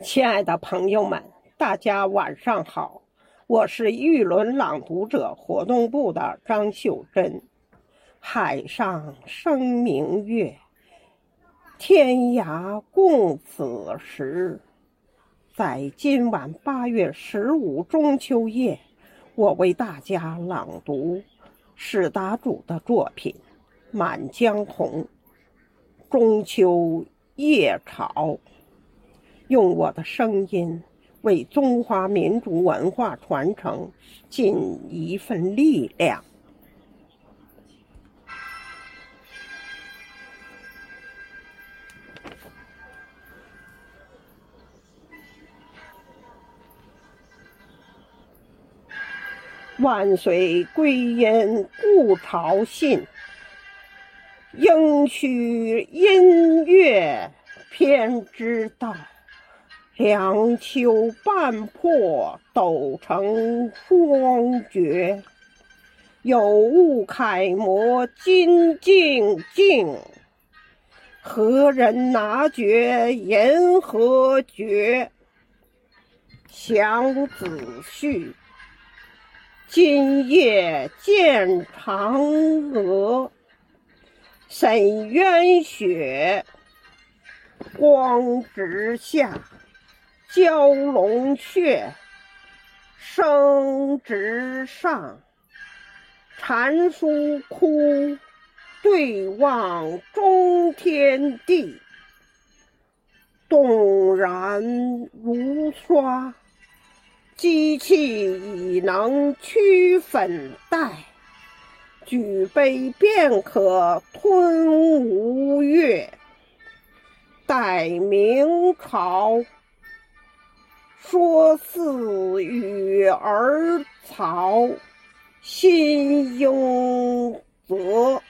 亲爱的朋友们，大家晚上好，我是玉轮朗读者活动部的张秀珍。海上生明月，天涯共此时。在今晚八月十五中秋夜，我为大家朗读史达主的作品《满江红·中秋夜潮》。用我的声音为中华民族文化传承尽一份力量。万岁归因故巢信，应许音乐偏知道。两秋半破斗成荒绝，有物楷模金镜镜。何人拿绝银河绝？想子婿，今夜见嫦娥，沈渊雪，光直下。蛟龙穴，生直上。禅书窟，对望中天地。动然如刷，机器已能驱粉黛。举杯便可吞吴越。待明朝。说似与儿曹，心忧则。